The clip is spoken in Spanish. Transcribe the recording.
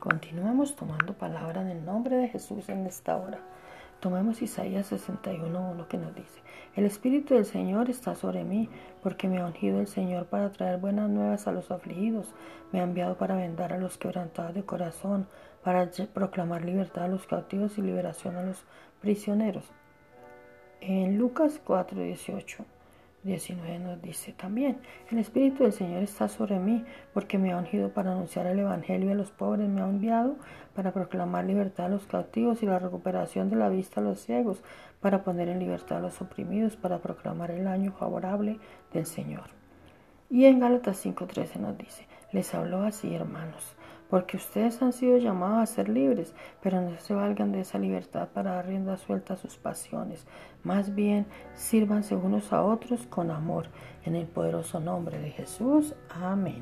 Continuamos tomando palabra en el nombre de Jesús en esta hora. Tomemos Isaías 61.1 que nos dice, El Espíritu del Señor está sobre mí, porque me ha ungido el Señor para traer buenas nuevas a los afligidos, me ha enviado para vendar a los quebrantados de corazón, para proclamar libertad a los cautivos y liberación a los prisioneros. En Lucas 4.18 19 nos dice también, el Espíritu del Señor está sobre mí porque me ha ungido para anunciar el Evangelio a los pobres, me ha enviado para proclamar libertad a los cautivos y la recuperación de la vista a los ciegos, para poner en libertad a los oprimidos, para proclamar el año favorable del Señor. Y en Gálatas 5:13 nos dice, les habló así, hermanos, porque ustedes han sido llamados a ser libres, pero no se valgan de esa libertad para dar rienda suelta a sus pasiones. Más bien, sírvanse unos a otros con amor, en el poderoso nombre de Jesús. Amén.